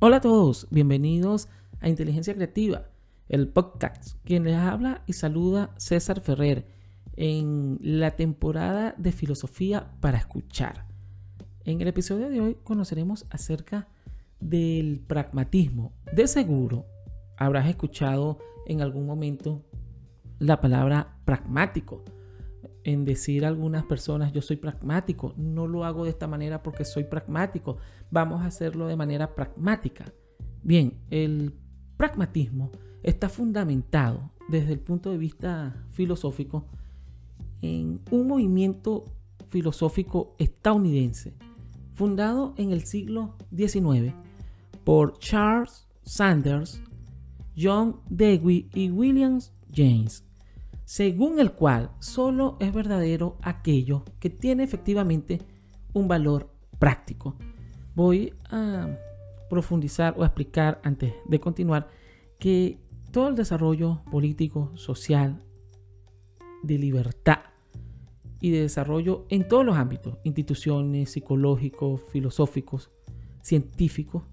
Hola a todos, bienvenidos a Inteligencia Creativa, el podcast. Quien les habla y saluda César Ferrer en la temporada de Filosofía para Escuchar. En el episodio de hoy conoceremos acerca del pragmatismo. De seguro habrás escuchado en algún momento la palabra pragmático. En decir a algunas personas, yo soy pragmático, no lo hago de esta manera porque soy pragmático, vamos a hacerlo de manera pragmática. Bien, el pragmatismo está fundamentado desde el punto de vista filosófico en un movimiento filosófico estadounidense fundado en el siglo XIX por Charles Sanders, John Dewey y William James, según el cual solo es verdadero aquello que tiene efectivamente un valor práctico. Voy a profundizar o explicar antes de continuar que todo el desarrollo político, social, de libertad y de desarrollo en todos los ámbitos, instituciones, psicológicos, filosóficos, científicos,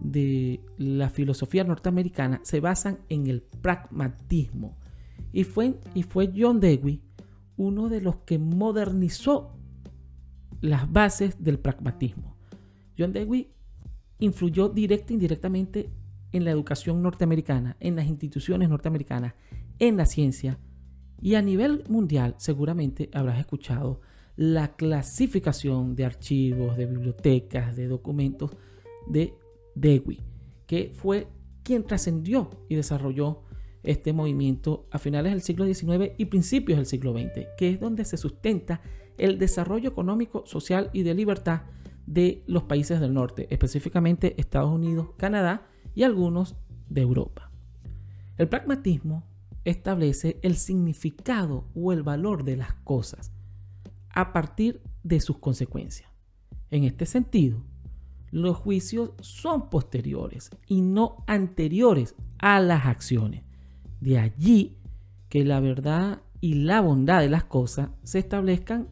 de la filosofía norteamericana se basan en el pragmatismo. Y fue, y fue John Dewey uno de los que modernizó las bases del pragmatismo. John Dewey influyó directa e indirectamente en la educación norteamericana, en las instituciones norteamericanas, en la ciencia. Y a nivel mundial seguramente habrás escuchado la clasificación de archivos, de bibliotecas, de documentos de Dewey, que fue quien trascendió y desarrolló este movimiento a finales del siglo XIX y principios del siglo XX, que es donde se sustenta el desarrollo económico, social y de libertad de los países del norte, específicamente Estados Unidos, Canadá y algunos de Europa. El pragmatismo establece el significado o el valor de las cosas a partir de sus consecuencias. En este sentido, los juicios son posteriores y no anteriores a las acciones. De allí que la verdad y la bondad de las cosas se establezcan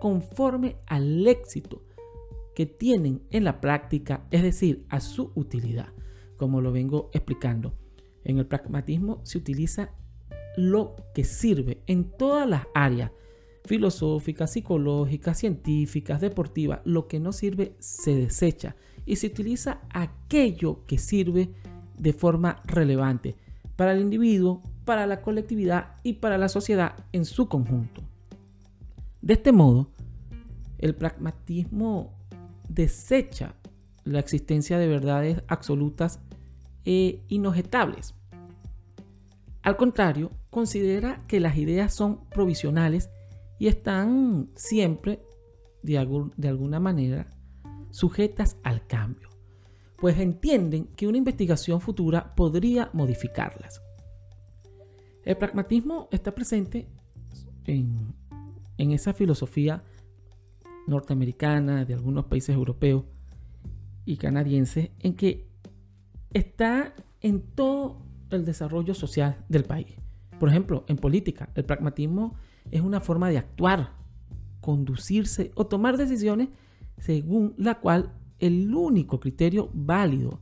conforme al éxito que tienen en la práctica, es decir, a su utilidad, como lo vengo explicando. En el pragmatismo se utiliza lo que sirve en todas las áreas filosóficas, psicológicas, científicas, deportivas. Lo que no sirve se desecha y se utiliza aquello que sirve de forma relevante para el individuo, para la colectividad y para la sociedad en su conjunto. De este modo, el pragmatismo desecha la existencia de verdades absolutas e inobjetables. Al contrario, considera que las ideas son provisionales y están siempre, de, alguna manera, sujetas al cambio, pues entienden que una investigación futura podría modificarlas. El pragmatismo está presente en, en esa filosofía norteamericana, de algunos países europeos y canadienses, en que está en todo el desarrollo social del país. Por ejemplo, en política, el pragmatismo es una forma de actuar, conducirse o tomar decisiones según la cual el único criterio válido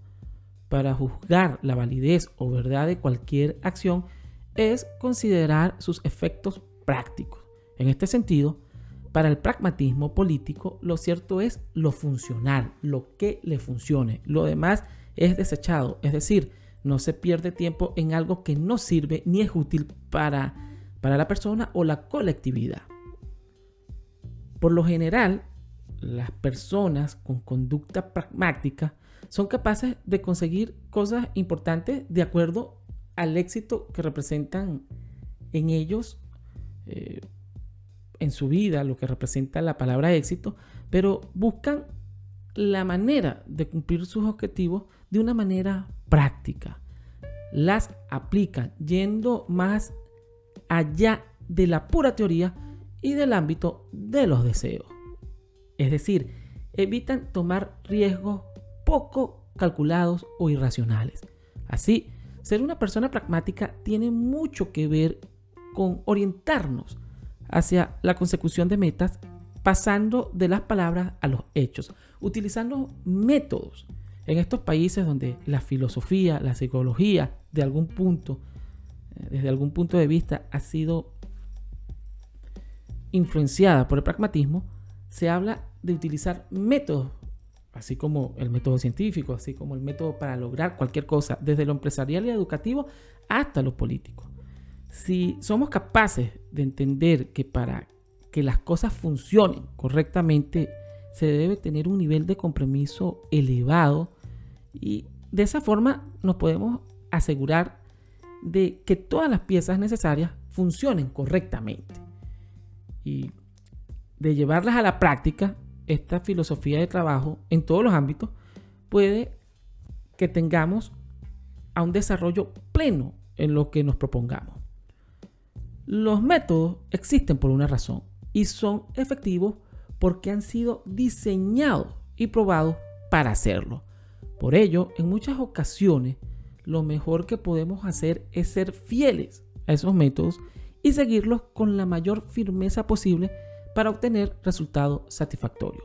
para juzgar la validez o verdad de cualquier acción es considerar sus efectos prácticos. En este sentido, para el pragmatismo político, lo cierto es lo funcional, lo que le funcione. Lo demás es desechado, es decir, no se pierde tiempo en algo que no sirve ni es útil para, para la persona o la colectividad. Por lo general, las personas con conducta pragmática son capaces de conseguir cosas importantes de acuerdo al éxito que representan en ellos, eh, en su vida, lo que representa la palabra éxito, pero buscan la manera de cumplir sus objetivos de una manera práctica. Las aplican yendo más allá de la pura teoría y del ámbito de los deseos. Es decir, evitan tomar riesgos poco calculados o irracionales. Así, ser una persona pragmática tiene mucho que ver con orientarnos hacia la consecución de metas pasando de las palabras a los hechos, utilizando métodos En estos países donde la filosofía, la psicología, de algún punto, eh, desde algún punto de vista, ha sido influenciada por el pragmatismo, se habla de utilizar métodos, así como el método científico, así como el método para lograr cualquier cosa, desde lo empresarial y educativo hasta lo político. Si somos capaces de entender que para que las cosas funcionen correctamente se debe tener un nivel de compromiso elevado y de esa forma nos podemos asegurar de que todas las piezas necesarias funcionen correctamente. Y de llevarlas a la práctica, esta filosofía de trabajo en todos los ámbitos puede que tengamos a un desarrollo pleno en lo que nos propongamos. Los métodos existen por una razón y son efectivos porque han sido diseñados y probados para hacerlo. Por ello, en muchas ocasiones, lo mejor que podemos hacer es ser fieles a esos métodos y seguirlos con la mayor firmeza posible para obtener resultados satisfactorios.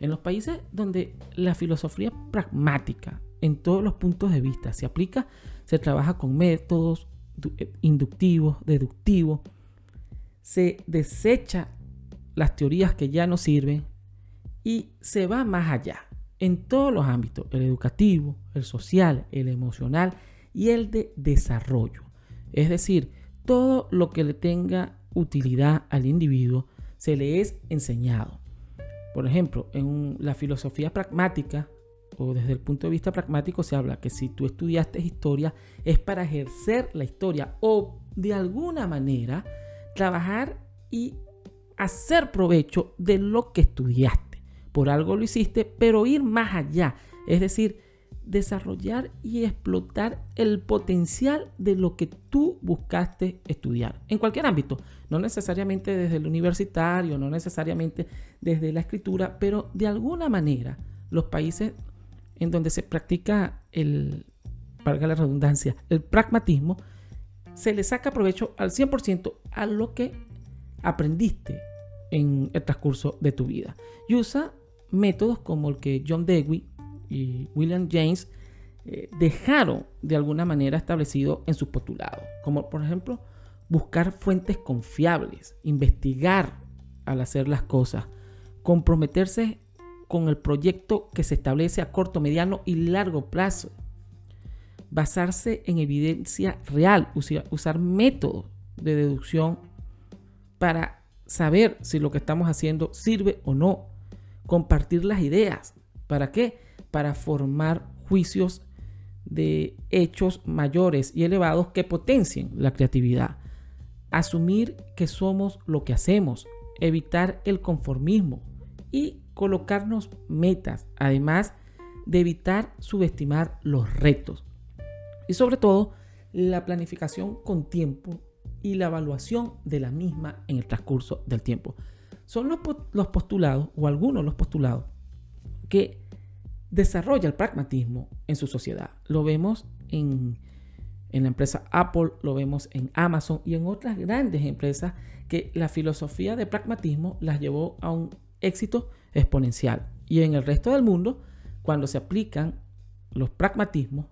En los países donde la filosofía pragmática en todos los puntos de vista se aplica, se trabaja con métodos eh, inductivos, deductivos, se desecha las teorías que ya no sirven y se va más allá en todos los ámbitos, el educativo, el social, el emocional y el de desarrollo. Es decir, todo lo que le tenga utilidad al individuo se le es enseñado. Por ejemplo, en la filosofía pragmática o desde el punto de vista pragmático se habla que si tú estudiaste historia es para ejercer la historia o de alguna manera trabajar y hacer provecho de lo que estudiaste. Por algo lo hiciste, pero ir más allá. Es decir, desarrollar y explotar el potencial de lo que tú buscaste estudiar. En cualquier ámbito. No necesariamente desde el universitario, no necesariamente desde la escritura, pero de alguna manera los países en donde se practica el, valga la redundancia, el pragmatismo, se le saca provecho al 100% a lo que aprendiste en el transcurso de tu vida. Y usa métodos como el que John Dewey y William James eh, dejaron de alguna manera establecido en sus postulados, como por ejemplo buscar fuentes confiables, investigar al hacer las cosas, comprometerse con el proyecto que se establece a corto, mediano y largo plazo, basarse en evidencia real, usar métodos de deducción para saber si lo que estamos haciendo sirve o no. Compartir las ideas. ¿Para qué? Para formar juicios de hechos mayores y elevados que potencien la creatividad. Asumir que somos lo que hacemos. Evitar el conformismo. Y colocarnos metas. Además de evitar subestimar los retos. Y sobre todo, la planificación con tiempo y la evaluación de la misma en el transcurso del tiempo. Son los, postulados, o algunos de los postulados, que desarrolla el pragmatismo en su sociedad. Lo vemos en, en la empresa Apple, lo vemos en Amazon y en otras grandes empresas que la filosofía de pragmatismo las llevó a un éxito exponencial. Y en el resto del mundo, cuando se aplican los pragmatismos,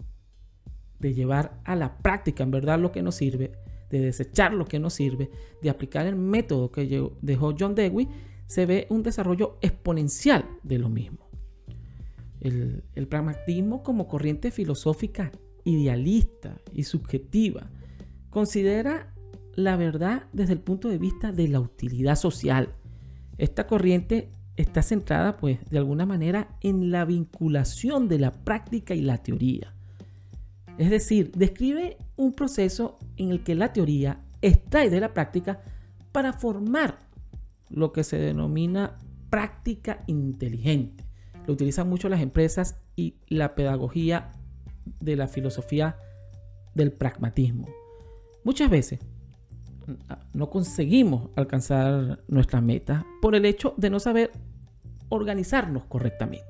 de llevar a la práctica en verdad lo que nos sirve, de desechar lo que no sirve, de aplicar el método que dejó John Dewey, se ve un desarrollo exponencial de lo mismo. El, pragmatismo como corriente filosófica idealista y subjetiva considera la verdad desde el punto de vista de la utilidad social. Esta corriente está centrada, pues, de alguna manera en la vinculación de la práctica y la teoría. Es decir, describe un proceso en el que la teoría extrae de la práctica para formar lo que se denomina práctica inteligente. Lo utilizan mucho las empresas y la pedagogía de la filosofía del pragmatismo. Muchas veces no conseguimos alcanzar nuestras metas por el hecho de no saber organizarnos correctamente.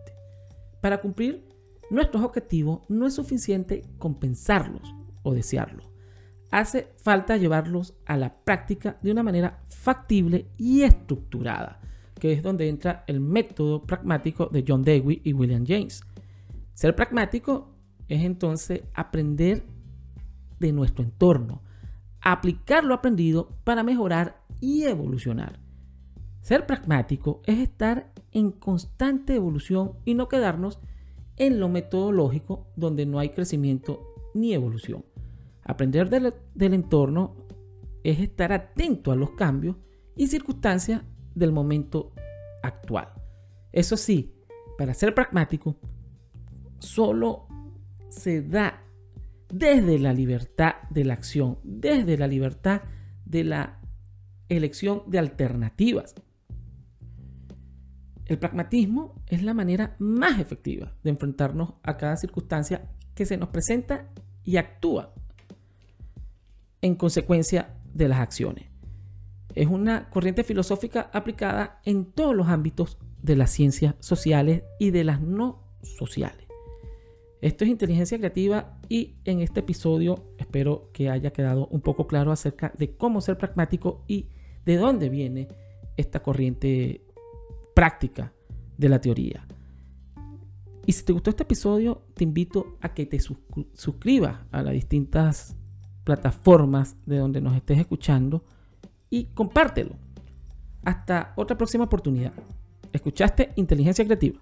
Para cumplir nuestros objetivos no es suficiente compensarlos o desearlos. Hace falta llevarlos a la práctica de una manera factible y estructurada, que es donde entra el método pragmático de John Dewey y William James. Ser pragmático es entonces aprender de nuestro entorno, aplicar lo aprendido para mejorar y evolucionar. Ser pragmático es estar en constante evolución y no quedarnos en lo metodológico donde no hay crecimiento ni evolución. Aprender del, del entorno es estar atento a los cambios y circunstancias del momento actual. Eso sí, para ser pragmático, solo se da desde la libertad de la acción, desde la libertad de la elección de alternativas. El pragmatismo es la manera más efectiva de enfrentarnos a cada circunstancia que se nos presenta y actúa en consecuencia de las acciones. Es una corriente filosófica aplicada en todos los ámbitos de las ciencias sociales y de las no sociales. Esto es inteligencia creativa y en este episodio espero que haya quedado un poco claro acerca de cómo ser pragmático y de dónde viene esta corriente práctica de la teoría. Y si te gustó este episodio, te invito a que te suscribas a las distintas plataformas de donde nos estés escuchando y compártelo. Hasta otra próxima oportunidad. Escuchaste Inteligencia Creativa.